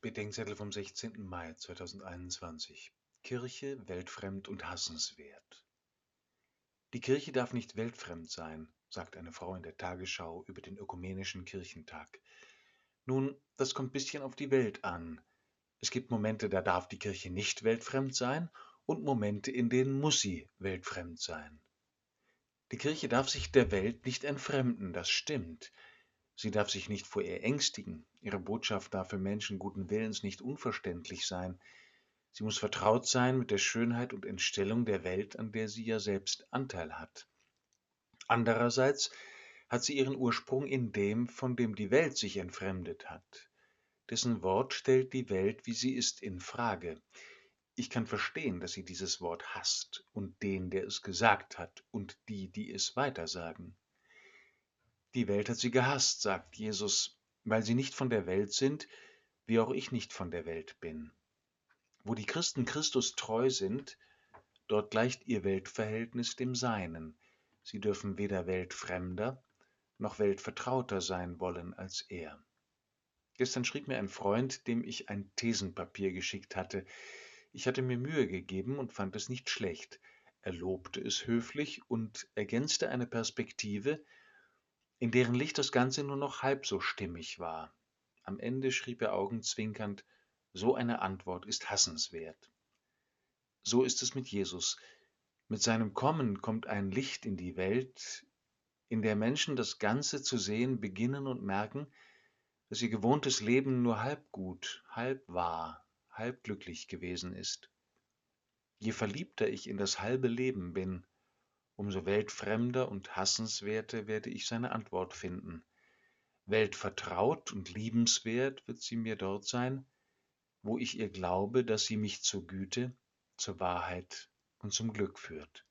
Bedenkzettel vom 16. Mai 2021 Kirche weltfremd und hassenswert. Die Kirche darf nicht weltfremd sein, sagt eine Frau in der Tagesschau über den ökumenischen Kirchentag. Nun, das kommt bisschen auf die Welt an. Es gibt Momente, da darf die Kirche nicht weltfremd sein und Momente, in denen muss sie weltfremd sein. Die Kirche darf sich der Welt nicht entfremden, das stimmt. Sie darf sich nicht vor ihr ängstigen, ihre Botschaft darf für Menschen guten Willens nicht unverständlich sein, sie muss vertraut sein mit der Schönheit und Entstellung der Welt, an der sie ja selbst Anteil hat. Andererseits hat sie ihren Ursprung in dem, von dem die Welt sich entfremdet hat. Dessen Wort stellt die Welt, wie sie ist, in Frage. Ich kann verstehen, dass sie dieses Wort hasst und den, der es gesagt hat, und die, die es weitersagen. Die Welt hat sie gehasst, sagt Jesus, weil sie nicht von der Welt sind, wie auch ich nicht von der Welt bin. Wo die Christen Christus treu sind, dort gleicht ihr Weltverhältnis dem Seinen. Sie dürfen weder weltfremder noch weltvertrauter sein wollen als er. Gestern schrieb mir ein Freund, dem ich ein Thesenpapier geschickt hatte. Ich hatte mir Mühe gegeben und fand es nicht schlecht. Er lobte es höflich und ergänzte eine Perspektive, in deren Licht das Ganze nur noch halb so stimmig war. Am Ende schrieb er augenzwinkernd, so eine Antwort ist hassenswert. So ist es mit Jesus. Mit seinem Kommen kommt ein Licht in die Welt, in der Menschen das Ganze zu sehen beginnen und merken, dass ihr gewohntes Leben nur halb gut, halb wahr, halb glücklich gewesen ist. Je verliebter ich in das halbe Leben bin, umso weltfremder und hassenswerter werde ich seine Antwort finden. Weltvertraut und liebenswert wird sie mir dort sein, wo ich ihr glaube, dass sie mich zur Güte, zur Wahrheit und zum Glück führt.